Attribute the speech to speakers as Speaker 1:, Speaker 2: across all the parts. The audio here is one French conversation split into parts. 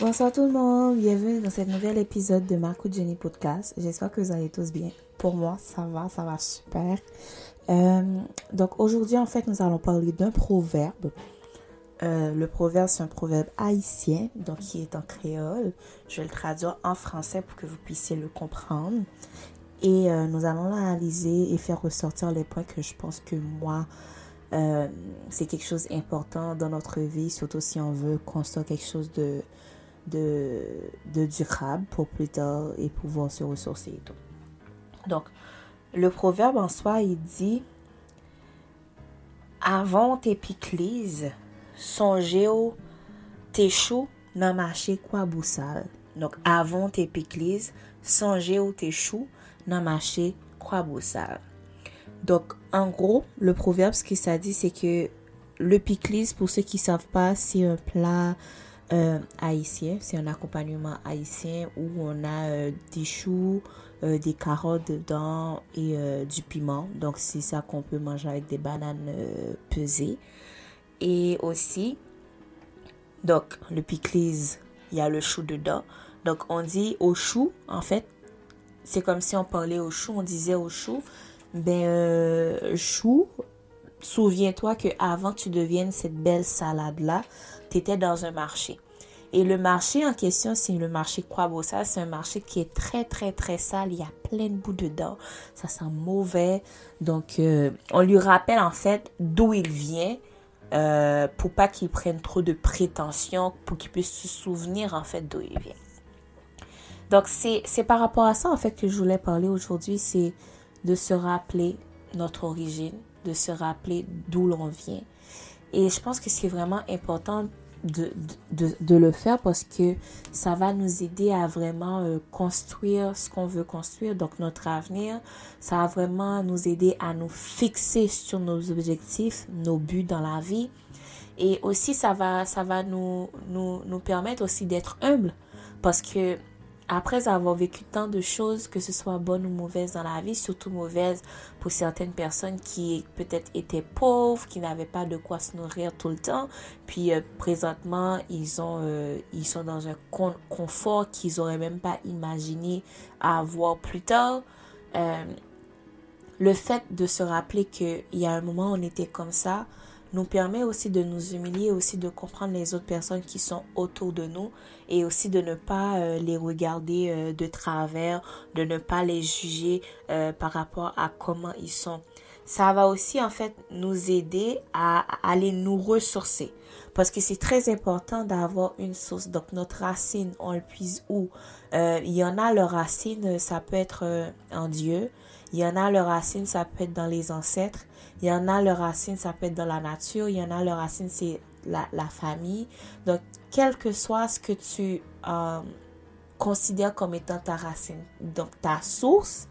Speaker 1: Bonsoir tout le monde, bienvenue dans ce nouvel épisode de Marco Jenny Podcast. J'espère que vous allez tous bien. Pour moi, ça va, ça va super. Euh, donc aujourd'hui, en fait, nous allons parler d'un proverbe. Euh, le proverbe, c'est un proverbe haïtien, donc qui est en créole. Je vais le traduire en français pour que vous puissiez le comprendre. Et euh, nous allons l'analyser et faire ressortir les points que je pense que moi, c'est quelque chose d'important dans notre vie, surtout si on veut construire quelque chose de, de, durable pour plus tard et pouvoir se ressourcer et tout. Donc, le proverbe en soi, il dit Avant tes piclises, songez au tes choux dans marché quoi boussal. Donc, avant tes piclises, songez au tes choux dans marché quoi boussal. Donc, en gros, le proverbe, ce que ça dit, c'est que le piclis, pour ceux qui ne savent pas, c'est un plat euh, haïtien. C'est un accompagnement haïtien où on a euh, des choux, euh, des carottes dedans et du piment. Donc, c'est ça qu'on peut manger avec des bananes pesées. Et aussi, donc, le piclis, il y a le chou dedans. Donc, on dit au chou, en fait, c'est comme si on parlait au chou, on disait au chou, ben, chou, souviens-toi que avant que tu deviennes cette belle salade-là, tu étais dans un marché. Et le marché en question, c'est le marché Croix-Bossa. C'est un marché qui est très, très, très sale. Il y a plein de bouts dedans. Ça sent mauvais. Donc, euh, on lui rappelle en fait d'où il vient euh, pour pas qu'il prenne trop de prétention, pour qu'il puisse se souvenir en fait d'où il vient. Donc, c'est par rapport à ça en fait que je voulais parler aujourd'hui. C'est de se rappeler notre origine, de se rappeler d'où l'on vient. Et je pense que c'est vraiment important de, de, de, le faire parce que ça va nous aider à vraiment euh, construire ce qu'on veut construire, donc notre avenir. Ça va vraiment nous aider à nous fixer sur nos objectifs, nos buts dans la vie. Et aussi, ça va, ça va nous, nous, nous permettre aussi d'être humble parce que après avoir vécu tant de choses, que ce soit bonnes ou mauvaises dans la vie, surtout mauvaises pour certaines personnes qui peut-être étaient pauvres, qui n'avaient pas de quoi se nourrir tout le temps, puis euh, présentement ils ont, euh, ils sont dans un confort qu'ils n'auraient même pas imaginé avoir plus tard. Euh, le fait de se rappeler qu'il y a un moment on était comme ça, nous permet aussi de nous humilier, aussi de comprendre les autres personnes qui sont autour de nous et aussi de ne pas euh, les regarder euh, de travers, de ne pas les juger euh, par rapport à comment ils sont. Ça va aussi en fait nous aider à, aller nous ressourcer parce que c'est très important d'avoir une source. Donc notre racine, on le puise où? Il y en a leur racine, ça peut être en Dieu. Il y en a leur racine, ça peut être dans les ancêtres. Il y en a leur racine, ça peut être dans la nature. Il y en a leur racine, c'est la, la, famille. Donc, quel que soit ce que tu euh, considères comme étant ta racine, donc ta source,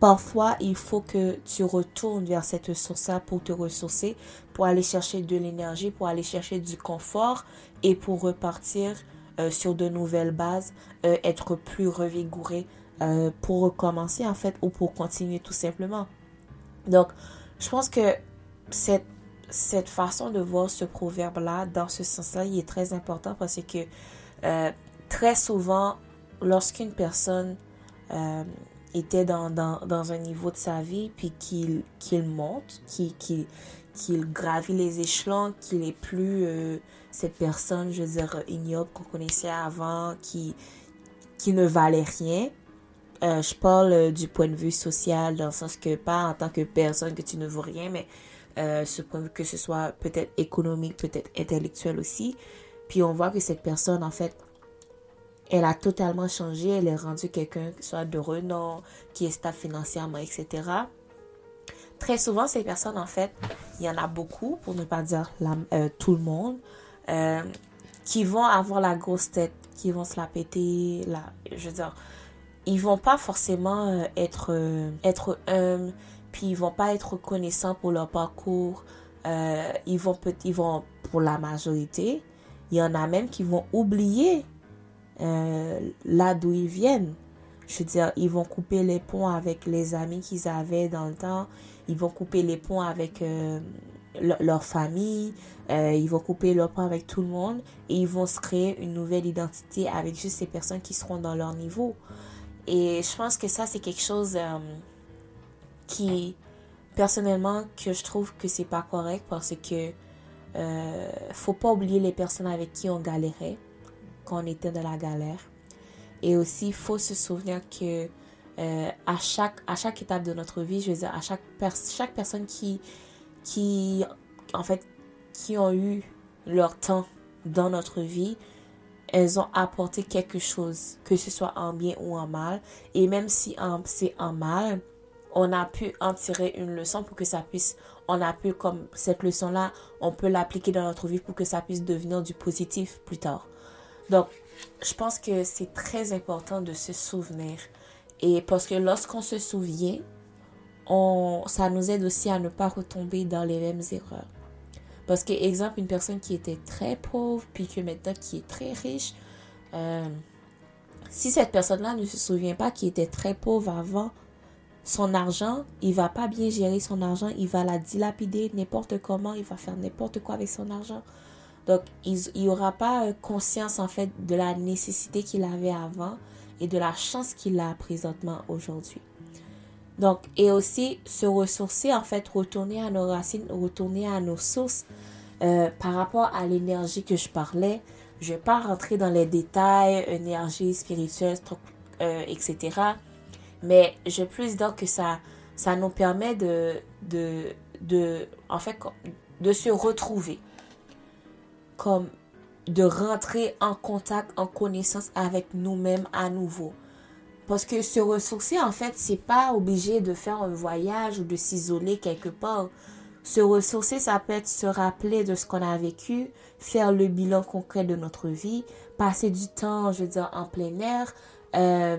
Speaker 1: parfois il faut que tu retournes vers cette source-là pour te ressourcer, pour aller chercher de l'énergie, pour aller chercher du confort et pour repartir euh, sur de nouvelles bases, euh, être plus revigoré pour recommencer en fait ou pour continuer tout simplement. Donc, je pense que cette, cette façon de voir ce proverbe-là, dans ce sens-là, il est très important parce que euh, très souvent, lorsqu'une personne euh, était dans, dans, dans, un niveau de sa vie, puis qu'il qu'il monte, qu'il qu'il gravit les échelons, qu'il est plus cette personne, je veux dire, ignoble qu'on connaissait avant, qui, qui ne valait rien, euh, je parle euh, du point de vue social, dans le sens que pas en tant que personne que tu ne vaux rien, mais euh, ce que ce soit peut-être économique, peut-être intellectuel aussi. Puis on voit que cette personne, en fait, elle a totalement changé, elle est rendue quelqu'un qui soit de renom, qui est stable financièrement, etc. Très souvent, ces personnes, en fait, il y en a beaucoup, pour ne pas dire tout le monde, qui vont avoir la grosse tête, qui vont se la péter, la, je veux dire, ils vont pas forcément euh, être euh, être humbles, puis ils vont pas être reconnaissants pour leur parcours. Euh, ils vont ils vont pour la majorité, il y en a même qui vont oublier là d'où ils viennent. Je veux dire, ils vont couper les ponts avec les amis qu'ils avaient dans le temps. Ils vont couper les ponts avec leur famille, ils vont couper leur point avec tout le monde et ils vont se créer une nouvelle identité avec juste ces personnes qui seront dans leur niveau. Et je pense que ça, c'est quelque chose euh, qui, personnellement, que je trouve que c'est pas correct parce que euh, faut pas oublier les personnes avec qui on galérait quand on était dans la galère. Et aussi, faut se souvenir que euh, à, chaque, à chaque étape de notre vie, je veux dire, à chaque, chaque personne qui, qui, en fait, qui ont eu leur temps dans notre vie, elles ont apporté quelque chose, que ce soit en bien ou en mal. Et même si c'est en mal, on a pu en tirer une leçon pour que ça puisse, on a pu, comme cette leçon-là, on peut l'appliquer dans notre vie pour que ça puisse devenir du positif plus tard. Donc, je pense que c'est très important de se souvenir. Et parce que lorsqu'on se souvient, ça nous aide aussi à ne pas retomber dans les mêmes erreurs. Parce que, exemple, une personne qui était très pauvre, puis que maintenant qui est très riche, euh, si cette personne-là ne se souvient pas qu'il était très pauvre avant, son argent, il va pas bien gérer son argent, il va la dilapider n'importe comment, il va faire n'importe quoi avec son argent. Donc, il n'y aura pas euh, conscience en fait de la nécessité qu'il avait avant et de la chance qu'il a présentement aujourd'hui. Donc, et aussi se ressourcer, en fait, retourner à nos racines, retourner à nos sources euh, par rapport à l'énergie que je parlais. Je ne vais pas rentrer dans les détails, énergie spirituelle, euh, etc. Mais je veux plus dire que ça, ça nous permet de, de, de, en fait, de se retrouver. Comme de rentrer en contact, en connaissance avec nous-mêmes à nouveau. Parce que se ressourcer, en fait, c'est pas obligé de faire un voyage ou de s'isoler quelque part. Se ressourcer, ça peut être se rappeler de ce qu'on a vécu, faire le bilan concret de notre vie, passer du temps, je veux dire, en plein air, euh,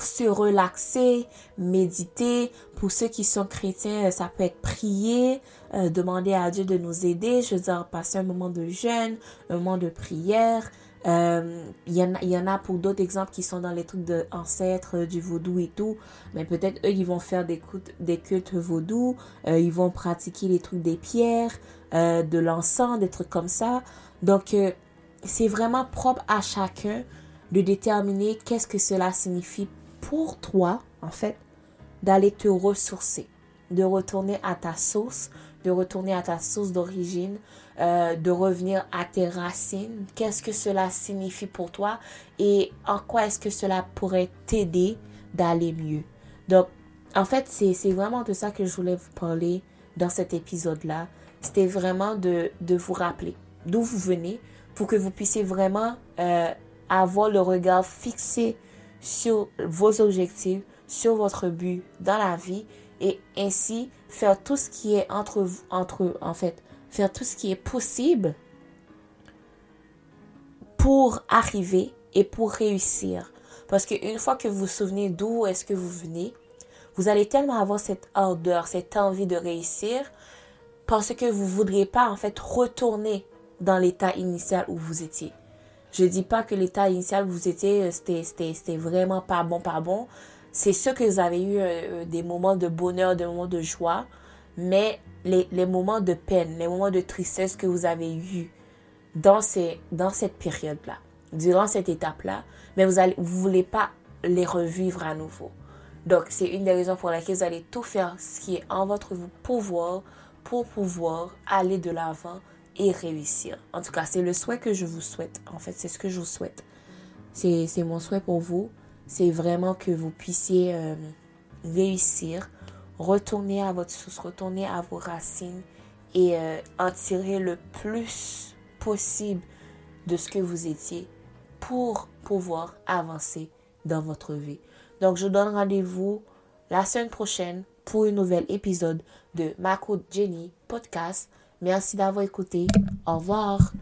Speaker 1: se relaxer, méditer. Pour ceux qui sont chrétiens, ça peut être prier, euh, demander à Dieu de nous aider. Je veux dire, passer un moment de jeûne, un moment de prière. Euh, il y, en a, y en a pour d'autres exemples qui sont dans les trucs d'ancêtres, euh, du vaudou et tout. Mais peut-être eux, ils vont faire des, cultes, des cultes vaudou. ils vont pratiquer les trucs des pierres, de l'encens, des trucs comme ça. Donc, c'est vraiment propre à chacun de déterminer qu'est-ce que cela signifie pour toi, en fait, d'aller te ressourcer, de retourner à ta source, de retourner à ta source d'origine, euh, de revenir à tes racines. Qu'est-ce que cela signifie pour toi et en quoi est-ce que cela pourrait t'aider d'aller mieux? Donc, en fait, c'est vraiment de ça que je voulais vous parler dans cet épisode-là. C'était vraiment de, vous rappeler d'où vous venez pour que vous puissiez vraiment euh, avoir le regard fixé sur vos objectifs, sur votre but dans la vie et ainsi faire tout ce qui est entre vous, entre en fait, faire tout ce qui est possible pour arriver et pour réussir. Parce qu'une fois que vous vous souvenez d'où est-ce que vous venez, vous allez tellement avoir cette ardeur, cette envie de réussir, parce que vous ne voudrez pas en fait retourner dans l'état initial où vous étiez. Je dis pas que l'état initial où vous étiez, euh, c'était vraiment pas bon, pas bon. C'est sûr que vous avez eu euh, euh, des moments de bonheur, des moments de joie, mais les, les, moments de peine, les moments de tristesse que vous avez eu dans, ces, dans cette période-là, durant cette étape-là, mais vous ne vous voulez pas les revivre à nouveau. Donc, c'est une des raisons pour laquelle vous allez tout faire ce qui est en votre pouvoir pour pouvoir aller de l'avant et réussir. En tout cas, c'est le souhait que je vous souhaite. En fait, c'est ce que je vous souhaite. C'est mon souhait pour vous. C'est vraiment que vous puissiez euh, réussir, retourner à votre source, retourner à vos racines et euh, en tirer le plus possible de ce que vous étiez pour pouvoir avancer dans votre vie. Donc, je donne rendez-vous la semaine prochaine pour un nouvel épisode de Mako Jenny Podcast. Merci d'avoir écouté. Au revoir.